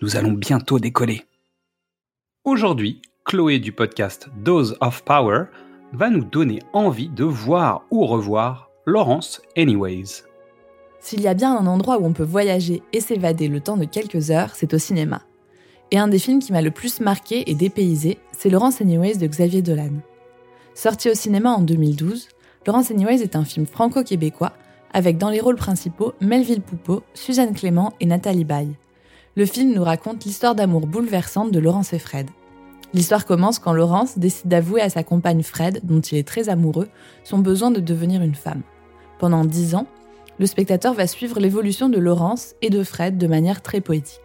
nous allons bientôt décoller. Aujourd'hui, Chloé du podcast Dose of Power va nous donner envie de voir ou revoir Laurence Anyways. S'il y a bien un endroit où on peut voyager et s'évader le temps de quelques heures, c'est au cinéma. Et un des films qui m'a le plus marqué et dépaysé, c'est Laurence Anyways de Xavier Dolan. Sorti au cinéma en 2012, Laurence Anyways est un film franco-québécois avec dans les rôles principaux Melville Poupeau, Suzanne Clément et Nathalie Baye. Le film nous raconte l'histoire d'amour bouleversante de Laurence et Fred. L'histoire commence quand Laurence décide d'avouer à sa compagne Fred, dont il est très amoureux, son besoin de devenir une femme. Pendant dix ans, le spectateur va suivre l'évolution de Laurence et de Fred de manière très poétique.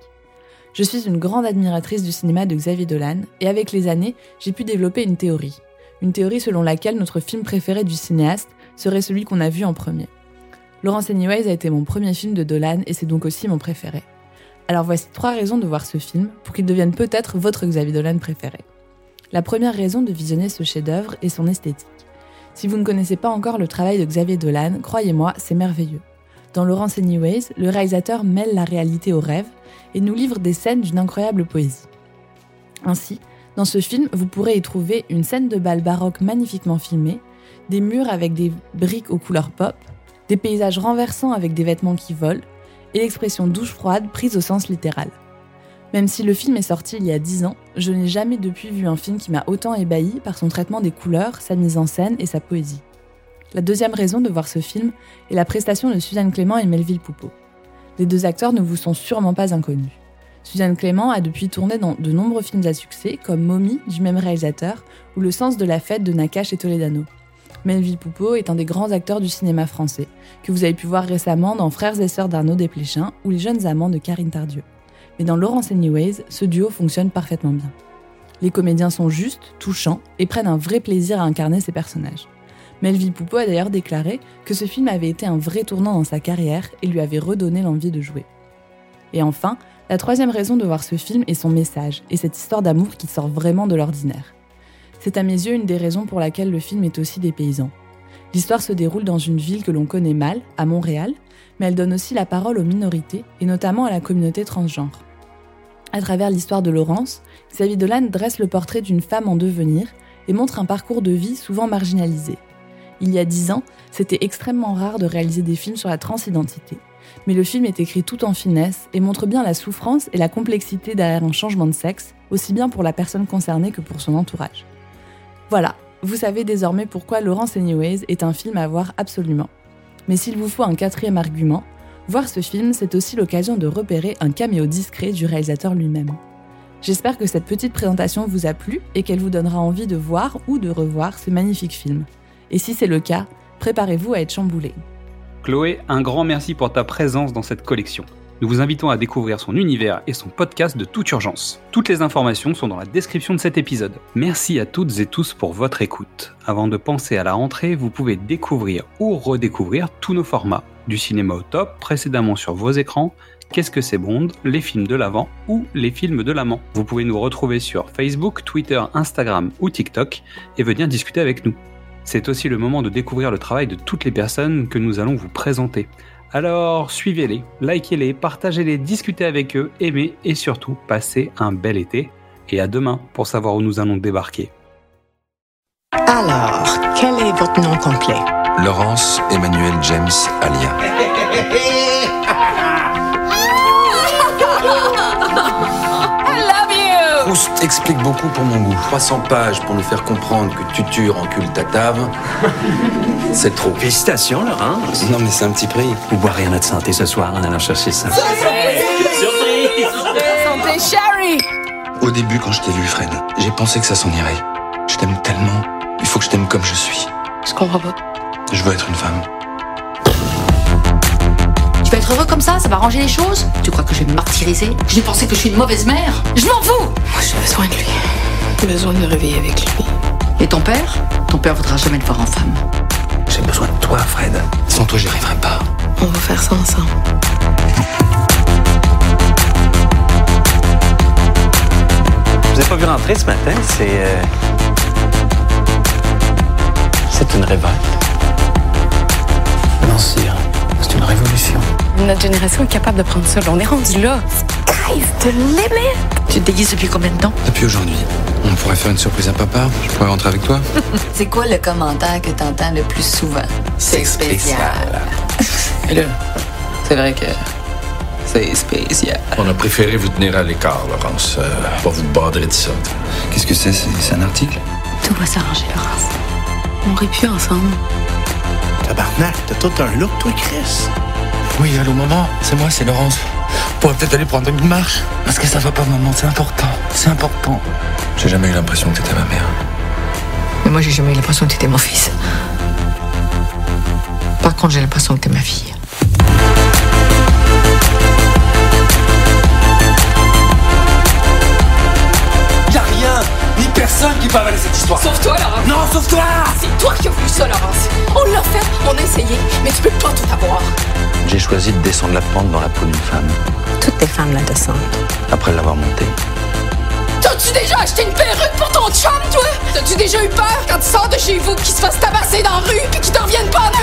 Je suis une grande admiratrice du cinéma de Xavier Dolan et avec les années, j'ai pu développer une théorie. Une théorie selon laquelle notre film préféré du cinéaste serait celui qu'on a vu en premier. Laurence Anyways a été mon premier film de Dolan et c'est donc aussi mon préféré. Alors voici trois raisons de voir ce film pour qu'il devienne peut-être votre Xavier Dolan préféré. La première raison de visionner ce chef-d'œuvre est son esthétique. Si vous ne connaissez pas encore le travail de Xavier Dolan, croyez-moi, c'est merveilleux. Dans Laurence Anyways, le réalisateur mêle la réalité au rêve et nous livre des scènes d'une incroyable poésie. Ainsi, dans ce film, vous pourrez y trouver une scène de bal baroque magnifiquement filmée, des murs avec des briques aux couleurs pop, des paysages renversants avec des vêtements qui volent, et l'expression douche froide prise au sens littéral. Même si le film est sorti il y a 10 ans, je n'ai jamais depuis vu un film qui m'a autant ébahi par son traitement des couleurs, sa mise en scène et sa poésie. La deuxième raison de voir ce film est la prestation de Suzanne Clément et Melville Poupeau. Les deux acteurs ne vous sont sûrement pas inconnus. Suzanne Clément a depuis tourné dans de nombreux films à succès comme Mommy du même réalisateur ou Le sens de la fête de Nakache et Toledano. Melville Poupeau est un des grands acteurs du cinéma français, que vous avez pu voir récemment dans Frères et Sœurs d'Arnaud Desplechin ou Les Jeunes Amants de Karine Tardieu. Mais dans Laurence Anyways, ce duo fonctionne parfaitement bien. Les comédiens sont justes, touchants et prennent un vrai plaisir à incarner ces personnages. Melville Poupeau a d'ailleurs déclaré que ce film avait été un vrai tournant dans sa carrière et lui avait redonné l'envie de jouer. Et enfin, la troisième raison de voir ce film est son message et cette histoire d'amour qui sort vraiment de l'ordinaire. C'est à mes yeux une des raisons pour laquelle le film est aussi dépaysant. L'histoire se déroule dans une ville que l'on connaît mal, à Montréal, mais elle donne aussi la parole aux minorités, et notamment à la communauté transgenre. À travers l'histoire de Laurence, Xavier Dolan dresse le portrait d'une femme en devenir et montre un parcours de vie souvent marginalisé. Il y a dix ans, c'était extrêmement rare de réaliser des films sur la transidentité. Mais le film est écrit tout en finesse et montre bien la souffrance et la complexité derrière un changement de sexe, aussi bien pour la personne concernée que pour son entourage. Voilà, vous savez désormais pourquoi Laurence Anyways est un film à voir absolument. Mais s'il vous faut un quatrième argument, voir ce film, c'est aussi l'occasion de repérer un caméo discret du réalisateur lui-même. J'espère que cette petite présentation vous a plu et qu'elle vous donnera envie de voir ou de revoir ce magnifique film. Et si c'est le cas, préparez-vous à être chamboulé. Chloé, un grand merci pour ta présence dans cette collection. Nous vous invitons à découvrir son univers et son podcast de toute urgence. Toutes les informations sont dans la description de cet épisode. Merci à toutes et tous pour votre écoute. Avant de penser à la rentrée, vous pouvez découvrir ou redécouvrir tous nos formats. Du cinéma au top, précédemment sur vos écrans, Qu'est-ce que c'est Bond, les films de l'avant ou les films de l'amant. Vous pouvez nous retrouver sur Facebook, Twitter, Instagram ou TikTok et venir discuter avec nous. C'est aussi le moment de découvrir le travail de toutes les personnes que nous allons vous présenter. Alors suivez-les, likez-les, partagez-les, discutez avec eux, aimez et surtout passez un bel été. Et à demain pour savoir où nous allons débarquer. Alors, quel est votre nom complet? Laurence Emmanuel James Alia. Proust explique beaucoup pour mon goût. 300 pages pour nous faire comprendre que Tutu encule ta tave, c'est trop. Félicitations, Laurence. Non mais c'est un petit prix. Vous boirez à notre santé ce soir en allant chercher ça. Surprise Mais Sherry Au début, quand je t'ai vu, Fred, j'ai pensé que ça s'en irait. Je t'aime tellement. Il faut que je t'aime comme je suis. Je comprends pas. Je veux être une femme. Tu vas être heureux comme ça Ça va arranger les choses Tu crois que je vais me martyriser? Je vais penser que je suis une mauvaise mère Je m'en fous Moi, j'ai besoin de lui. J'ai besoin de me réveiller avec lui. Et ton père? Ton père voudra jamais te voir en femme. J'ai besoin de toi, Fred. Sans toi, j'y arriverai pas. On va faire ça ensemble. Je vous ai pas vu rentrer ce matin, c'est. euh, C'est une révolte. Notre génération est capable de prendre ça. On est rendu là. Sky's the limit. Tu te déguises depuis combien de temps? Depuis aujourd'hui, on pourrait faire une surprise à papa. Je pourrais rentrer avec toi. C'est quoi le commentaire que t'entends le plus souvent? C'est spécial. Et là, c'est vrai que c'est spécial. On a préféré vous tenir à l'écart, Laurence. Euh, pas vous badrer de ça. Qu'est-ce que c'est? C'est c'est un article? Tout va s'arranger, Laurence. On aurait pu ensemble. Tabarnak, t'as tout un look, toi, Chris. Oui, allô, maman. C'est moi, c'est Laurence. On pourrait peut-être aller prendre une marche. Parce que ça va pas, maman. C'est important. C'est important. J'ai jamais eu l'impression que t'étais ma mère. Mais moi, j'ai jamais eu l'impression que t'étais mon fils. Par contre, j'ai l'impression que t'es ma fille. Personne qui peut avaler cette histoire. Sauf toi, Laurence. Non, sauf toi C'est toi qui as voulu ça, Laurence. On l'a fait, on a essayé, mais tu peux pas tout avoir. J'ai choisi de descendre la pente dans la peau d'une femme, Toutes les femmes la descendent. après l'avoir montée. T'as-tu déjà acheté une perruque pour ton chum, toi? T'as-tu déjà eu peur quand tu sors de chez vous qu'il se fasse tabasser dans la rue puis qu'il t'en revienne pas en?